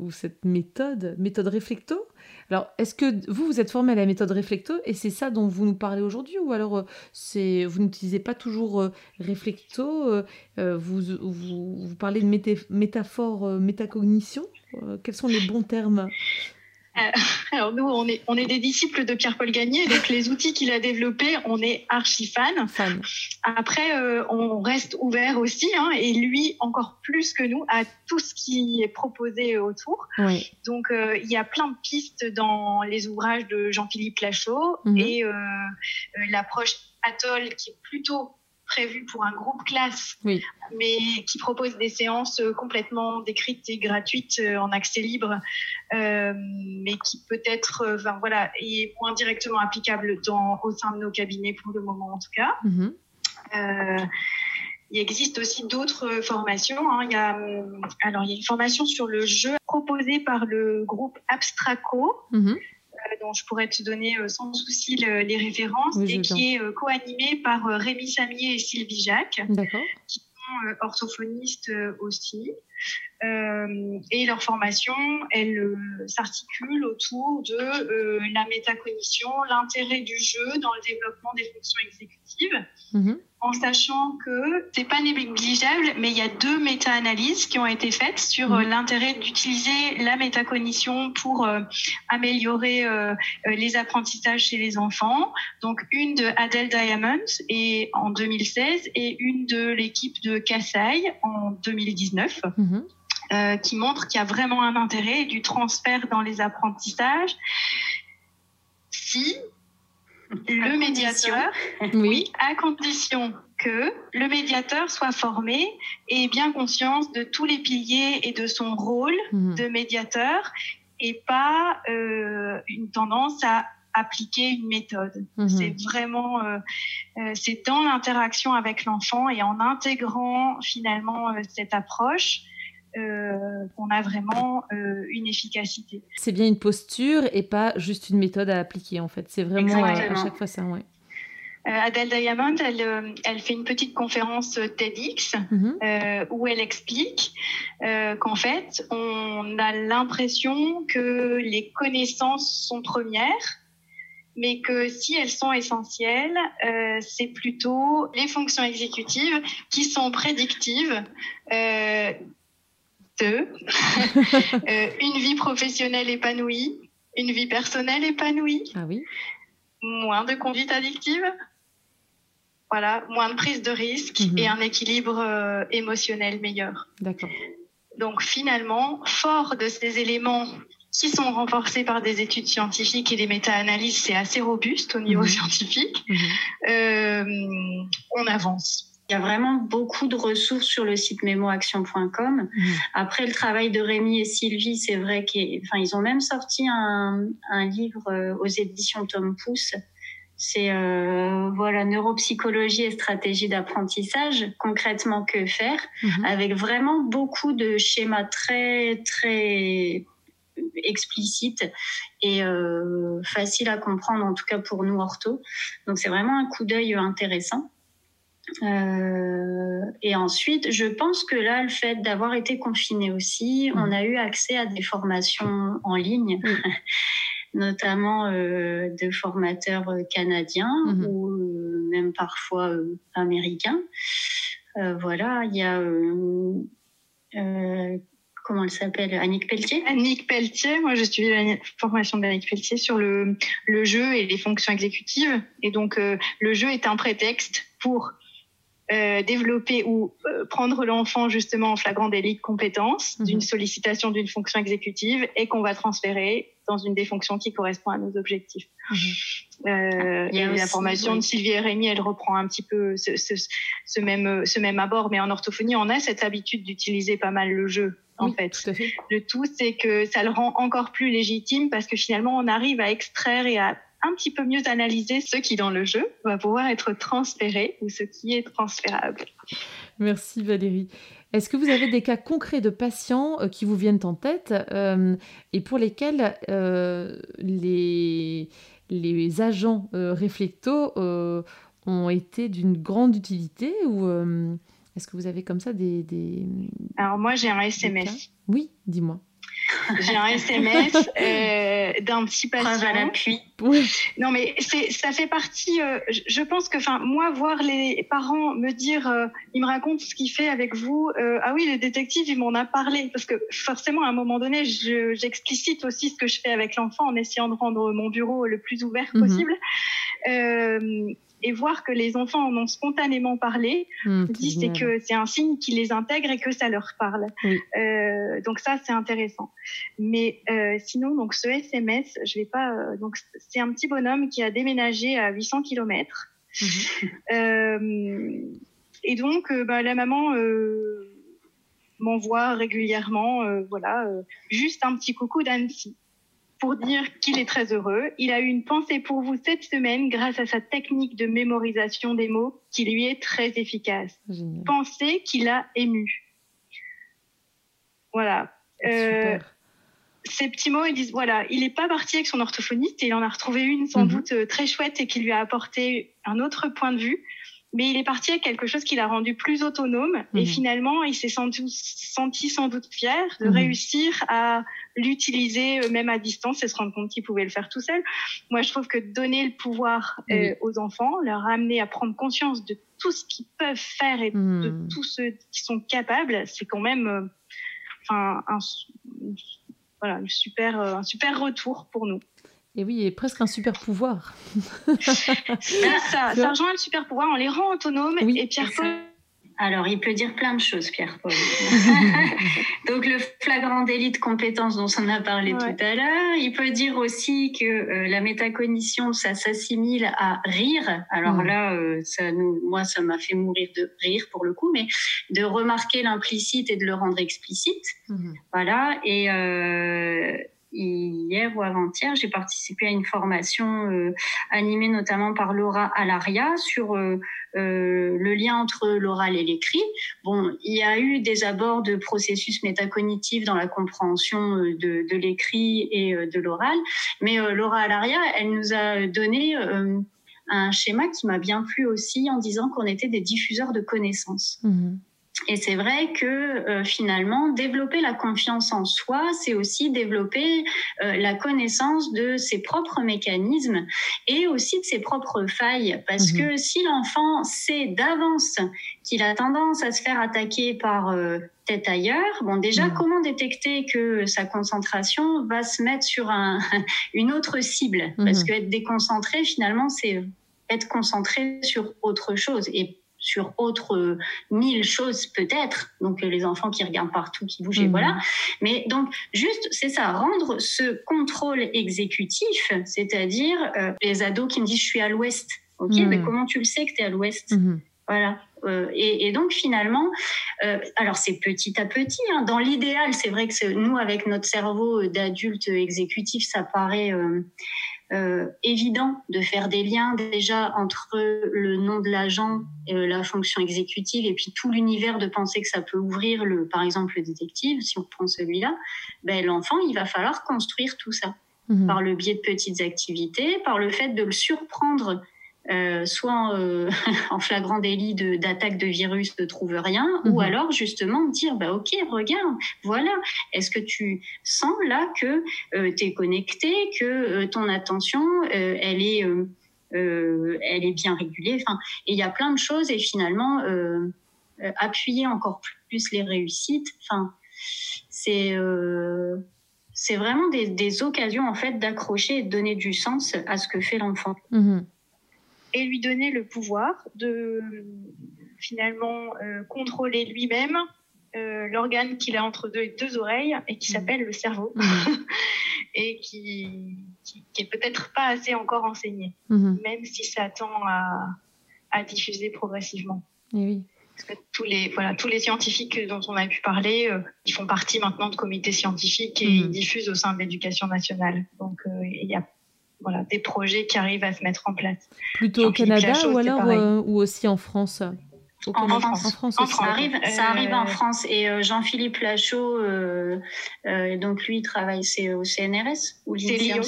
ou cette méthode, méthode réflecto? Alors, est-ce que vous, vous êtes formé à la méthode Reflecto et c'est ça dont vous nous parlez aujourd'hui ou alors euh, c'est vous n'utilisez pas toujours euh, Reflecto euh, vous, vous, parlez de métaphore, métacognition Quels sont les bons termes? alors nous, on est, on est des disciples de Pierre-Paul Gagné, donc les outils qu'il a développés, on est archi fan. Après, euh, on reste ouvert aussi, hein, et lui encore plus que nous à tout ce qui est proposé autour. Donc euh, il y a plein de pistes dans les ouvrages de Jean-Philippe Lachaud mhm. et l'approche Atoll qui est plutôt prévu pour un groupe classe, mais qui propose des séances euh, complètement décrites et gratuites euh, en accès libre, euh, mais qui peut-être, enfin, voilà, est moins directement applicable dans, au sein de nos cabinets pour le moment en tout cas. Mhm. il existe aussi d'autres formations. Hein. Il, y a, alors, il y a une formation sur le jeu proposée par le groupe Abstraco. Mhm. Dont je pourrais te donner euh, sans souci les références et qui est euh, co-animé par Rémi Samier et Sylvie Jacques, qui sont orthophonistes aussi. et leur formation, elle s'articule autour de la métacognition, l'intérêt du jeu dans le développement des fonctions exécutives. Mhm en sachant que c'est pas négligeable, mais il y a deux méta-analyses qui ont été faites sur euh, mhm. l'intérêt d'utiliser la métacognition pour euh, améliorer euh, les apprentissages chez les enfants. Donc une de Adele Diamond et en 2016 et une de l'équipe de Kassai en 2019. Mhm. qui montre qu'il y a vraiment un intérêt du transfert dans les apprentissages si le médiateur, oui, à condition que le médiateur soit formé et bien conscience de tous les piliers et de son rôle mhm. de médiateur et pas euh, une tendance à appliquer une méthode. Mhm. C'est vraiment, euh, euh, c'est dans l'interaction avec l'enfant et en intégrant finalement cette approche euh, qu'on a vraiment euh, une efficacité. C'est bien une posture et pas juste une méthode à appliquer en fait. C'est vraiment euh, à chaque fois ça, ouais. Adèle Diamond, elle, elle, fait une petite conférence TEDx mhm. où elle explique qu'en fait, on a l'impression que les connaissances sont premières, mais que si elles sont essentielles, euh, c'est plutôt les fonctions exécutives qui sont prédictives Deux, une vie professionnelle épanouie, une vie personnelle épanouie. Ah oui. Moins de conduite addictive. Voilà, moins de prise de risque mhm. et un équilibre émotionnel meilleur. D'accord. Donc finalement, fort de ces éléments qui sont renforcés par des études scientifiques et des méta-analyses, c'est assez robuste au niveau mhm. scientifique, mhm. Euh, on avance. Il y a vraiment beaucoup de ressources sur le site mémoaction.com. Mhm. Après le travail de Rémi et Sylvie, c'est vrai qu'ils enfin, ils ont même sorti un, un livre euh, aux éditions Tom Pouce c'est euh, voilà neuropsychologie et stratégie d'apprentissage. Concrètement, que faire? Mhm. Avec vraiment beaucoup de schémas très très explicites et euh, faciles à comprendre, en tout cas pour nous orthos. Donc c'est vraiment un coup d'œil intéressant. Euh, et ensuite, je pense que là, le fait d'avoir été confiné aussi, on mhm. a eu accès à des formations en ligne notamment euh, de formateurs euh, canadiens mhm. ou euh, même parfois américains. voilà, il y a comment elle s'appelle Annick Pelletier? Annick Pelletier, moi j'ai suivi la formation d'Annick Pelletier sur le, le jeu et les fonctions exécutives. Et donc le jeu est un prétexte pour euh, développer ou euh, prendre l'enfant justement en flagrant délit de compétence mhm. d'une sollicitation d'une fonction exécutive et qu'on va transférer dans une des fonctions qui correspond à nos objectifs. Mhm. Euh, et la formation de Sylvie et Rémi, elle reprend un petit peu ce, ce, ce, même, ce même abord, mais en orthophonie, on a cette habitude d'utiliser pas mal le jeu. En fait. Tout fait. Le tout, c'est que ça le rend encore plus légitime parce que finalement, on arrive à extraire et à un petit peu mieux analyser ce qui dans le jeu va pouvoir être transféré ou ce qui est transférable. Merci Valérie. Est-ce que vous avez des cas concrets de patients euh, qui vous viennent en tête euh, et pour lesquels euh, les, les agents réflecto ont été d'une grande utilité ou est-ce que vous avez comme ça des... des Alors moi j'ai un SMS. Oui, dis-moi. J'ai un SMS euh, d'un petit patient. à l'appui. Non, mais c'est, ça fait partie. Euh, je pense que, enfin, moi, voir les parents me dire, euh, ils me racontent ce qu'il fait avec vous. Euh, ah oui, le détective, il m'en a parlé parce que forcément, à un moment donné, je, j'explicite aussi ce que je fais avec l'enfant en essayant de rendre mon bureau le plus ouvert mhm. possible. Euh, et voir que les enfants en ont spontanément parlé, mmh, c'est que c'est un signe qui les intègre et que ça leur parle. Euh, donc ça, c'est intéressant. Mais euh, sinon, donc ce SMS, je vais pas. Euh, donc c'est un petit bonhomme qui a déménagé à 800 km. Mmh. Euh, et donc, bah, la maman m'envoie régulièrement, voilà, juste un petit coucou d'Annecy pour dire qu'il est très heureux. Il a eu une pensée pour vous cette semaine grâce à sa technique de mémorisation des mots qui lui est très efficace. Pensée qu'il a ému. Voilà. Euh, ces petits mots, ils disent voilà, il n'est pas parti avec son orthophoniste et il en a retrouvé une sans mhm. doute euh, très chouette et qui lui a apporté un autre point de vue mais il est parti avec quelque chose qui l'a rendu plus autonome et mhm. finalement il s'est senti, senti sans doute fier de mhm. réussir à l'utiliser euh, même à distance et se rendre compte qu'il pouvait le faire tout seul. Moi je trouve que donner le pouvoir euh, aux enfants, leur amener à prendre conscience de tout ce qu'ils peuvent faire et de mhm. tout ce qui sont capables, c'est quand même euh, enfin un, voilà, un super, un super retour pour nous. Et oui, et presque un super pouvoir. ça, ça rejoint le super pouvoir, on les rend autonomes. et Pierre-Paul. Alors, il peut dire plein de choses, Pierre-Paul. Donc, le flagrant délit de compétence dont on a parlé tout à l'heure. Il peut dire aussi que euh, la métacognition, ça s'assimile à rire. Alors mm. là, euh, ça nous, moi, ça m'a fait mourir de rire pour le coup, mais de remarquer l'implicite et de le rendre explicite. Mm. Voilà. Et, euh, hier ou avant-hier, j'ai participé à une formation euh, animée notamment par Laura Alaria sur euh, euh, le lien entre l'oral et l'écrit. Bon, il y a eu des abords de processus métacognitifs dans la compréhension de, l'écrit et de l'oral, mais Laura Alaria, elle nous a donné un schéma qui m'a bien plu aussi en disant qu'on était des diffuseurs de connaissances. Mmh. Et c'est vrai que euh, finalement, développer la confiance en soi, c'est aussi développer euh, la connaissance de ses propres mécanismes et aussi de ses propres failles. Parce mhm. que si l'enfant sait d'avance qu'il a tendance à se faire attaquer par euh, tête ailleurs, bon déjà, mhm. comment détecter que sa concentration va se mettre sur un, une autre cible? Parce mhm. qu'être déconcentré, finalement, c'est être concentré sur autre chose. Et sur autres euh, mille choses peut-être. Donc euh, les enfants qui regardent partout, qui bougent, et mhm. voilà. Mais donc juste, c'est ça, rendre ce contrôle exécutif, c'est-à-dire euh, les ados qui me disent je suis à l'ouest. Ok, mais mhm. comment tu le sais que tu es à l'ouest? Mhm. Voilà. et, donc finalement, alors c'est petit à petit. Hein. dans l'idéal, c'est vrai que nous, avec notre cerveau d'adulte exécutif, ça paraît euh, évident de faire des liens déjà entre le nom de l'agent, et la fonction exécutive, et puis tout l'univers de penser que ça peut ouvrir, le, par exemple, le détective, si on prend celui-là, ben, l'enfant, il va falloir construire tout ça. Mhm. Par le biais de petites activités, par le fait de le surprendre euh, soit euh, en flagrant délit d'attaque de, virus ne trouve rien, ou mhm. alors justement dire bah ok regarde voilà est-ce que tu sens là que euh, tu es connecté, que ton attention elle est elle est bien régulée, enfin et il y a plein de choses et finalement appuyer encore plus les réussites, enfin c'est c'est vraiment des, occasions en fait d'accrocher et de donner du sens à ce que fait l'enfant. Mhm et lui donner le pouvoir de finalement euh, contrôler lui-même euh, l'organe qu'il a entre deux, deux oreilles et qui mmh. s'appelle le cerveau mmh. et qui, qui, est peut-être pas assez encore enseigné, mmh. même si ça tend à, à diffuser progressivement. oui. Parce que tous les, voilà, tous les scientifiques dont on a pu parler, euh, ils font partie maintenant de comités scientifiques et ils diffusent au sein de l'éducation nationale. Donc il y a voilà, des projets qui arrivent à se mettre en place. Plutôt au Canada ou alors euh, ou aussi en France en, France. en France, ça, arrive, ça arrive en France. Et euh, Jean-Philippe Lachaud, euh, donc lui, il travaille c'est au CNRS ou Lyon,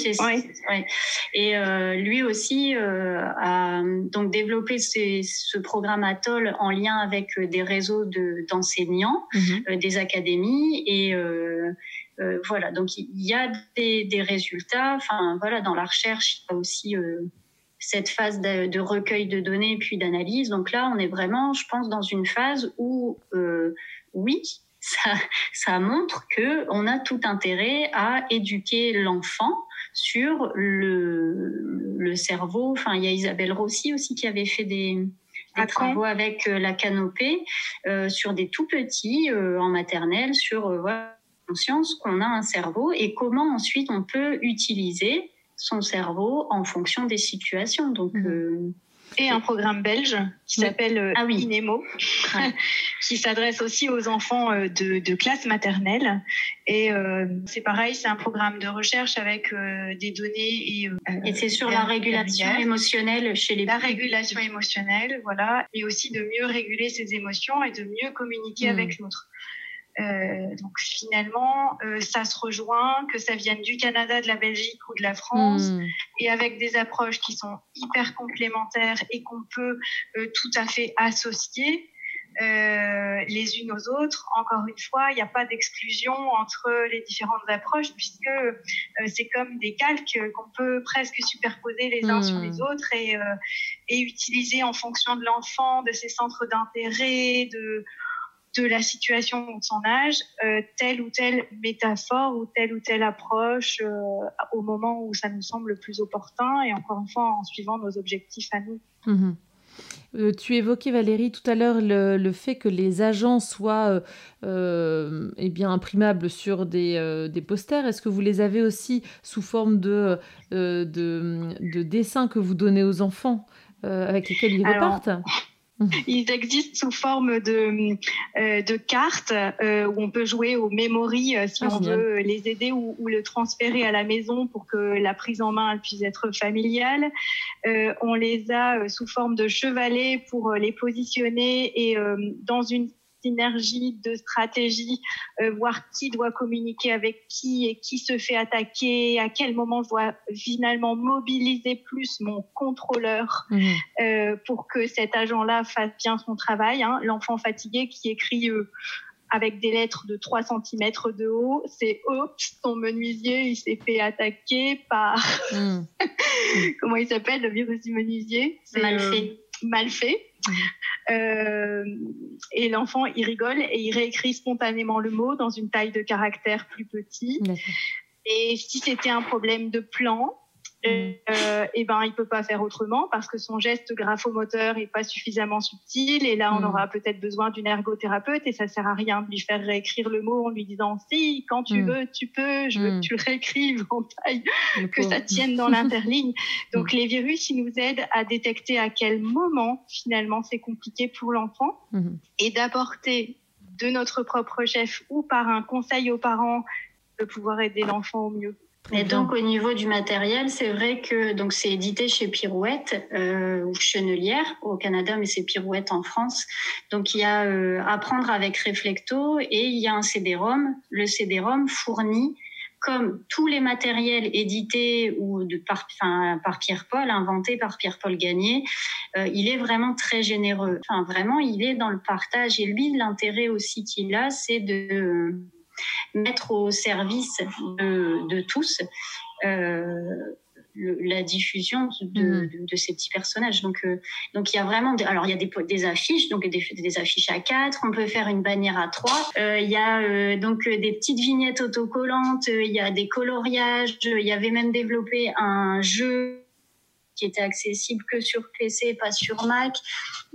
Et lui aussi a donc développé ce programme Atoll en lien avec des réseaux d'enseignants, mhm. des académies et euh, voilà, donc il y a des, résultats. Enfin, voilà, dans la recherche, il y a aussi euh, cette phase de, recueil de données puis d'analyse. Donc là, on est vraiment, je pense, dans une phase où, euh, oui, ça, ça montre que on a tout intérêt à éduquer l'enfant sur le, le cerveau. Enfin, il y a Isabelle Rossi aussi qui avait fait des, travaux avec la canopée sur des tout petits en maternelle, sur voilà, conscience qu'on a un cerveau et comment ensuite on peut utiliser son cerveau en fonction des situations. Donc, mhm. euh, et un programme belge qui s'appelle euh, ah INEMO, qui s'adresse aussi aux enfants euh, de, classe maternelle. Et c'est pareil, c'est un programme de recherche avec des données et. et c'est sur la régulation émotionnelle chez les. La régulation émotionnelle, voilà, et aussi de mieux réguler ses émotions et de mieux communiquer mhm. avec l'autre. Euh, donc finalement, euh, ça se rejoint, que ça vienne du Canada, de la Belgique ou de la France, hmm. et avec des approches qui sont hyper complémentaires et qu'on peut euh, tout à fait associer. les unes aux autres. Encore une fois, il n'y a pas d'exclusion entre les différentes approches puisque c'est comme des calques qu'on peut presque superposer les uns sur les hmm. autres et, et utiliser en fonction de l'enfant, de ses centres d'intérêt, de de la situation de son âge, euh, telle ou telle métaphore ou telle ou telle approche euh, au moment où ça nous semble le plus opportun et encore une fois en suivant nos objectifs à nous. Mhm. Euh, tu évoquais Valérie tout à l'heure le, fait que les agents soient eh bien imprimables sur des, des posters. Est-ce que vous les avez aussi sous forme de, de, de, dessins que vous donnez aux enfants avec lesquels ils repartent? Ils existent sous forme de, euh, de cartes euh, où on peut jouer aux memory euh, si ah, on veut les aider ou, ou, le transférer à la maison pour que la prise en main puisse être familiale. on les a sous forme de chevalets pour les positionner et dans une synergie, de stratégie, euh, voir qui doit communiquer avec qui et qui se fait attaquer, à quel moment je dois finalement mobiliser plus mon contrôleur mmh. euh, pour que cet agent-là fasse bien son travail. Hein. L'enfant fatigué qui écrit euh, avec des lettres de 3 cm de haut, c'est oups, ton menuisier, il s'est fait attaquer par mmh. comment il s'appelle le virus du menuisier? Mal fait. Mal fait. Euh, et l'enfant, il rigole et il réécrit spontanément le mot dans une taille de caractère plus petit. Et si c'était un problème de plan, euh, et eh ben il peut pas faire autrement parce que son geste graphomoteur est pas suffisamment subtil et là on hmm. aura peut-être besoin d'une ergothérapeute et ça sert à rien de lui faire réécrire le mot en lui disant si quand tu hmm. veux tu peux je veux que tu le réécrives en taille que ça tienne dans l'interligne donc les virus ils nous aident à détecter à quel moment finalement c'est compliqué pour l'enfant et d'apporter de notre propre chef ou par un conseil aux parents de pouvoir aider l'enfant au mieux. Et donc au niveau du matériel, c'est vrai que donc c'est édité chez Pirouette euh, ou Chenelière au Canada, mais c'est Pirouette en France. Donc il y a euh, Apprendre avec Reflecto et il y a un CD-ROM. Le CD-ROM fournit comme tous les matériels édités ou de par, enfin, par Pierre-Paul, inventés par Pierre-Paul Gagné, euh, il est vraiment très généreux. Enfin, vraiment, il est dans le partage. Et lui, l'intérêt aussi qu'il a, c'est de mettre au service de, tous euh, la diffusion mhm. de, ces petits personnages. Donc, euh, donc il y a vraiment, alors il y a des, des affiches, donc des, des, affiches à quatre. On peut faire une bannière à trois. Euh, il y a donc des petites vignettes autocollantes. Il y a des coloriages. Il y avait même développé un jeu qui était accessible que sur PC, pas sur Mac.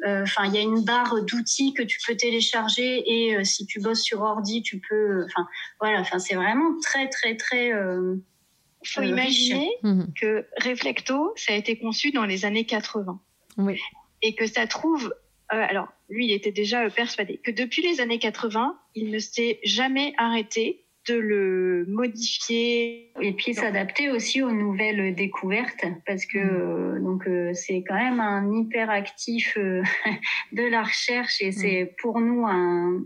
Euh, enfin, il y a une barre d'outils que tu peux télécharger et euh, si tu bosses sur ordi, tu peux. Enfin, voilà. Enfin, c'est vraiment très, très, très. Il euh, faut imaginer mhm. que Reflecto, ça a été conçu dans les années 80. Oui. Et que ça trouve. alors, lui, il était déjà persuadé que depuis les années 80, il ne s'est jamais arrêté de le modifier. Et puis s'adapter aussi aux nouvelles découvertes, parce que mm. euh, donc euh, c'est quand même un hyperactif euh, de la recherche et c'est mm. pour nous un,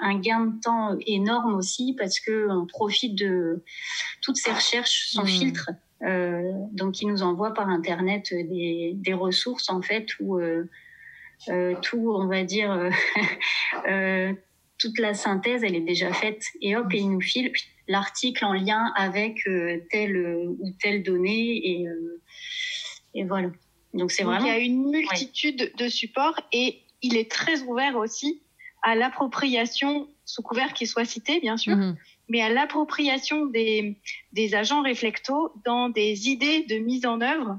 un gain de temps énorme aussi parce que on profite de toutes ces recherches sans mm. filtre. donc, il nous envoie par Internet des, des ressources, en fait, où tout, on va dire, toute la synthèse, elle est déjà faite. Et hop, et il nous file l'article en lien avec euh, telle euh, ou telle donnée. Et, euh, et voilà. Donc, c'est vraiment. Il y a une multitude de supports et il est très ouvert aussi à l'appropriation, sous couvert qu'il soit cité, bien sûr, mhm. mais à l'appropriation des, des agents réflectos dans des idées de mise en œuvre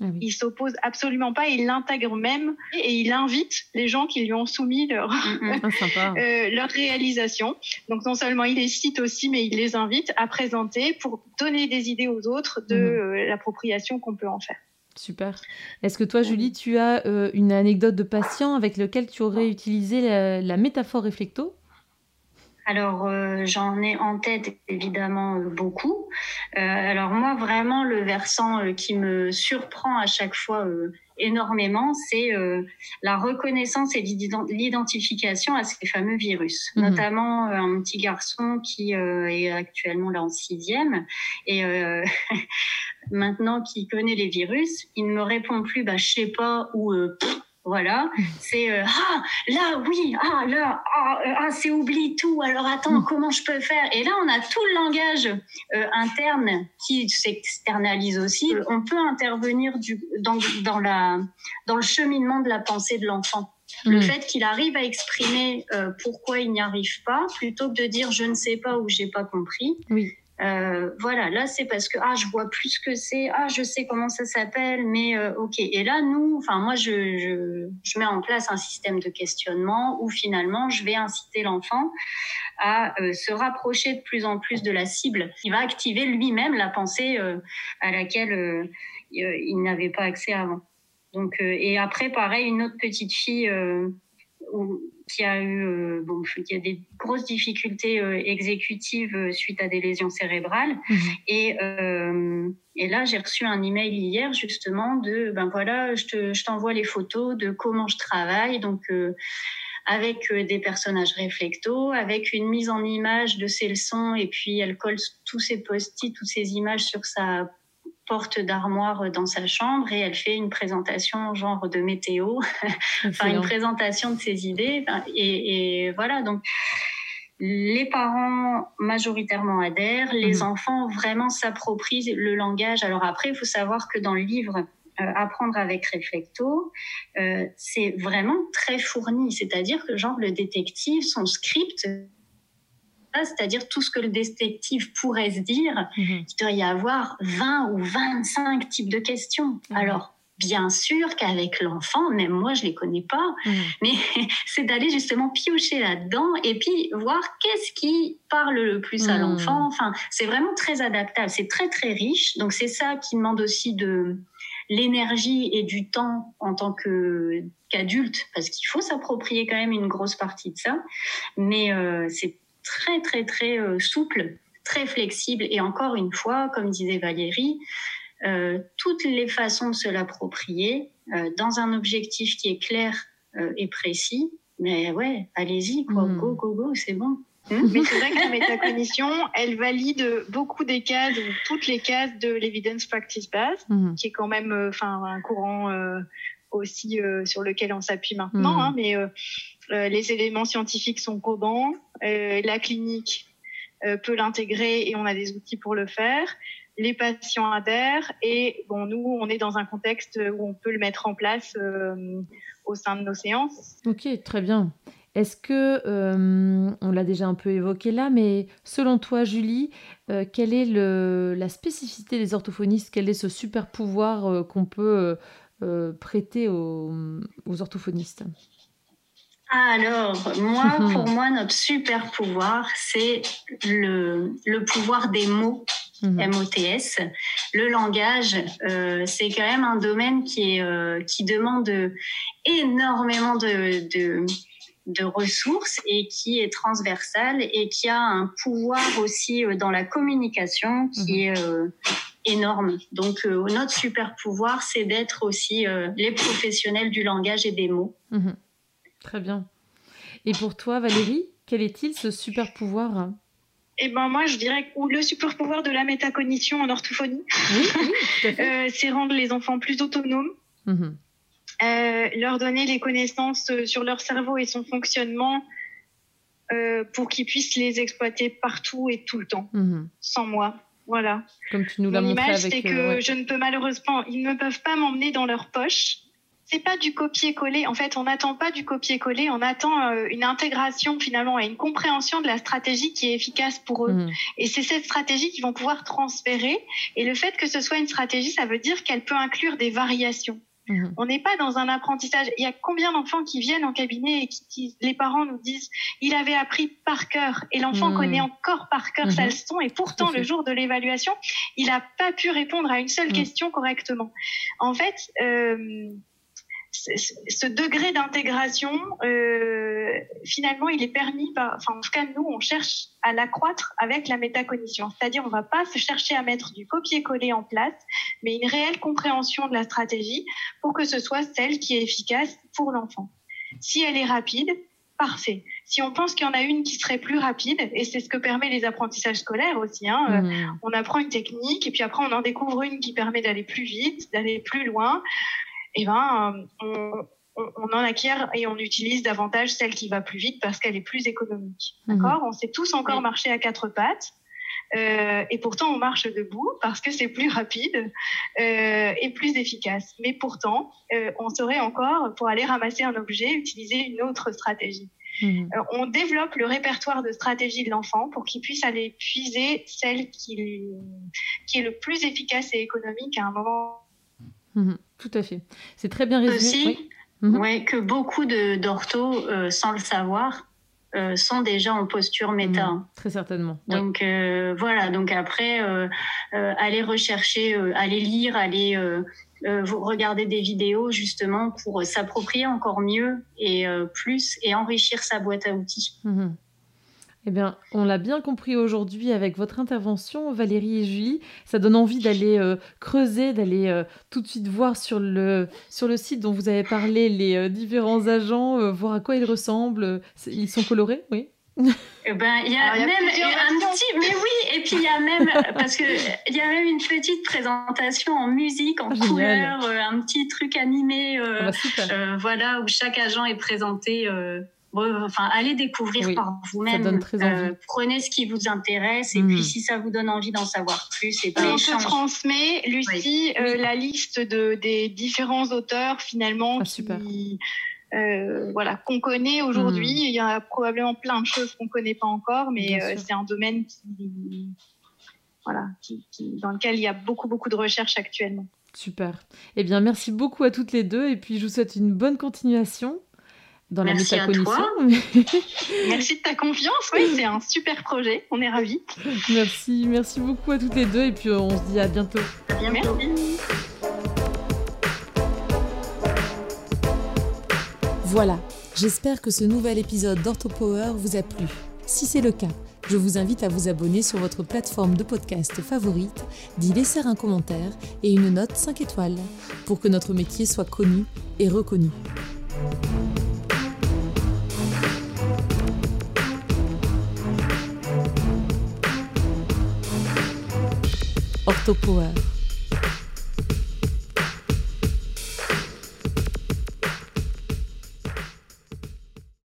ah il s'oppose absolument pas, il l'intègre même et il invite les gens qui lui ont soumis leur, mm, mm. Ah, euh, leur réalisation. Donc non seulement il les cite aussi, mais il les invite à présenter pour donner des idées aux autres de mm. euh, l'appropriation qu'on peut en faire. Super. Est-ce que toi, Julie, tu as euh, une anecdote de patient avec lequel tu aurais utilisé la métaphore réflecto? Alors euh, j'en ai en tête évidemment euh, beaucoup. Euh, alors moi vraiment le versant qui me surprend à chaque fois énormément, c'est la reconnaissance et l'identification à ces fameux virus, mhm. notamment un petit garçon qui est actuellement là en sixième et maintenant qui connaît les virus, il ne me répond plus bah je sais pas ou voilà, c'est euh, ah là oui ah là ah, euh, ah c'est oublie tout alors attends mm. comment je peux faire? Et là on a tout le langage euh, interne qui s'externalise aussi on peut intervenir du, dans, dans la dans le cheminement de la pensée de l'enfant le mm. fait qu'il arrive à exprimer pourquoi il n'y arrive pas plutôt que de dire je ne sais pas ou j'ai pas compris oui. Euh, voilà, là c'est parce que ah je vois plus ce que c'est, ah je sais comment ça s'appelle, mais euh, ok. Et là nous, enfin moi je, je, je, mets en place un système de questionnement où finalement je vais inciter l'enfant à euh, se rapprocher de plus en plus de la cible. Il va activer lui-même la pensée à laquelle il n'avait pas accès avant. Donc et après pareil une autre petite fille qui a eu euh, bon, qui a des grosses difficultés euh, exécutives euh, suite à des lésions cérébrales. Mhm. Et, et là, j'ai reçu un email hier justement de ben voilà, je t'envoie les photos de comment je travaille. Donc avec des personnages réflectos, avec une mise en image de ses leçons, et puis elle colle tous ses post-it, toutes ces images sur sa porte d'armoire dans sa chambre et elle fait une présentation genre de météo, enfin une présentation de ses idées. Et, et voilà, donc les parents majoritairement adhèrent, les mhm. enfants vraiment s'approprient le langage. Alors après, il faut savoir que dans le livre euh, Apprendre avec Reflecto, euh, c'est vraiment très fourni. C'est-à-dire que genre le détective, son script, c'est-à-dire tout ce que le détective pourrait se dire, mhm. il doit y avoir 20 ou 25 types de questions. Mhm. Alors, Bien sûr qu'avec l'enfant, même moi je les connais pas, mm. mais c'est d'aller justement piocher là-dedans et puis voir qu'est-ce qui parle le plus à l'enfant. Enfin, c'est vraiment très adaptable, c'est très très riche. Donc c'est ça qui demande aussi de l'énergie et du temps en tant que qu'adulte, parce qu'il faut s'approprier quand même une grosse partie de ça. Mais euh, c'est très très très euh, souple, très flexible et encore une fois, comme disait Valérie euh, toutes les façons de se l'approprier euh, dans un objectif qui est clair euh, et précis. Mais ouais, allez-y, quoi. Hmm. Go, go, go, c'est bon. Hmm? Mais c'est vrai que la métacognition, elle valide beaucoup des cases, toutes les cases de l'evidence practice base, hmm. qui est quand même, enfin, un courant aussi sur lequel on s'appuie maintenant. Hein, mais les éléments scientifiques sont probants, la clinique peut l'intégrer et on a des outils pour le faire les patients adhèrent et bon, nous, on est dans un contexte où on peut le mettre en place euh, au sein de nos séances. Ok, très bien. Est-ce que, euh, on l'a déjà un peu évoqué là, mais selon toi, Julie, euh, quelle est le, la spécificité des orthophonistes? Quel est ce super pouvoir qu'on peut prêter aux, aux orthophonistes alors, moi, pour moi, notre super pouvoir, c'est le, le pouvoir des mots MOTS. Mhm. Le langage, euh, c'est quand même un domaine qui, est, euh, qui demande énormément de, de, de, ressources et qui est transversal et qui a un pouvoir aussi euh, dans la communication qui mhm. est énorme. Donc, notre super pouvoir, c'est d'être aussi les professionnels du langage et des mots. Mhm. Très bien. Et pour toi, Valérie, quel est-il ce super pouvoir? Eh ben moi, je dirais que le super pouvoir de la métacognition en orthophonie, euh, c'est rendre les enfants plus autonomes, mhm. euh, leur donner les connaissances euh, sur leur cerveau et son fonctionnement pour qu'ils puissent les exploiter partout et tout le temps, mhm. sans moi. Voilà. Comme tu nous l'as montré avec. c'est que je ne peux malheureusement, ils ne peuvent pas m'emmener dans leur poche c'est pas du copier-coller. En fait, on n'attend pas du copier-coller, on attend euh, une intégration finalement et une compréhension de la stratégie qui est efficace pour eux. Mmh. Et c'est cette stratégie qu'ils vont pouvoir transférer. Et le fait que ce soit une stratégie, ça veut dire qu'elle peut inclure des variations. Mmh. On n'est pas dans un apprentissage. Il y a combien d'enfants qui viennent en cabinet et qui, les parents nous disent il avait appris par cœur et l'enfant mmh. connaît encore par cœur sa leçon et pourtant le jour de l'évaluation il n'a pas pu répondre à une seule question correctement. En fait, euh, ce degré d'intégration, euh, finalement, il est permis par, enfin, en tout cas, nous, on cherche à l'accroître avec la métacognition. C'est-à-dire, on va pas se chercher à mettre du copier-coller en place, mais une réelle compréhension de la stratégie pour que ce soit celle qui est efficace pour l'enfant. Si elle est rapide, parfait. Si on pense qu'il y en a une qui serait plus rapide, et c'est ce que permet les apprentissages scolaires aussi, hein, euh, mmh. on apprend une technique et puis après on en découvre une qui permet d'aller plus vite, d'aller plus loin eh ben, on, en acquiert et on utilise davantage celle qui va plus vite parce qu'elle est plus économique. Mhm. D'accord? On sait tous encore marcher à quatre pattes. Euh, et pourtant, on marche debout parce que c'est plus rapide euh, et plus efficace. Mais pourtant, euh, on saurait encore, pour aller ramasser un objet, utiliser une autre stratégie. Mhm. on développe le répertoire de stratégies de l'enfant pour qu'il puisse aller puiser celle qui, qui est le plus efficace et économique à un moment Mhm. tout à fait. C'est très bien résumé. Aussi, oui. Mhm. que beaucoup d'orthos, euh, sans le savoir, euh, sont déjà en posture méta. Mhm. très certainement. Donc euh, voilà, donc après, aller rechercher, aller lire, aller regarder des vidéos justement pour s'approprier encore mieux et plus et enrichir sa boîte à outils. Eh bien, on l'a bien compris aujourd'hui avec votre intervention, Valérie et Julie. Ça donne envie d'aller euh, creuser, d'aller euh, tout de suite voir sur le, sur le site dont vous avez parlé les euh, différents agents, voir à quoi ils ressemblent. Ils sont colorés, oui eh ben, il y a, même un petit, mais oui, et puis il y a même, parce que il y a même une petite présentation en musique, en ah, couleur, un petit truc animé, ah bah, voilà, où chaque agent est présenté enfin, allez découvrir par vous-même. Euh, prenez ce qui vous intéresse et puis hmm. si ça vous donne envie d'en savoir plus, et on te transmet, Lucie, euh, la liste de, des différents auteurs finalement ah, qui, euh, voilà, qu'on connaît aujourd'hui. Hmm. Il y a probablement plein de choses qu'on connaît pas encore, mais c'est un domaine qui, voilà, dans lequel il y a beaucoup beaucoup de recherches actuellement. Super. Eh bien, merci beaucoup à toutes les deux et puis je vous souhaite une bonne continuation dans Merci la métacognition. merci de ta confiance. Oui, c'est un super projet. On est ravis. Merci, merci beaucoup à toutes les deux et puis on se dit à bientôt. À bientôt. Merci. Voilà, j'espère que ce nouvel épisode d'OrthoPower vous a plu. Si c'est le cas, je vous invite à vous abonner sur votre plateforme de podcast favorite, d'y laisser un commentaire et une note 5 étoiles pour que notre métier soit connu et reconnu. Orthopower.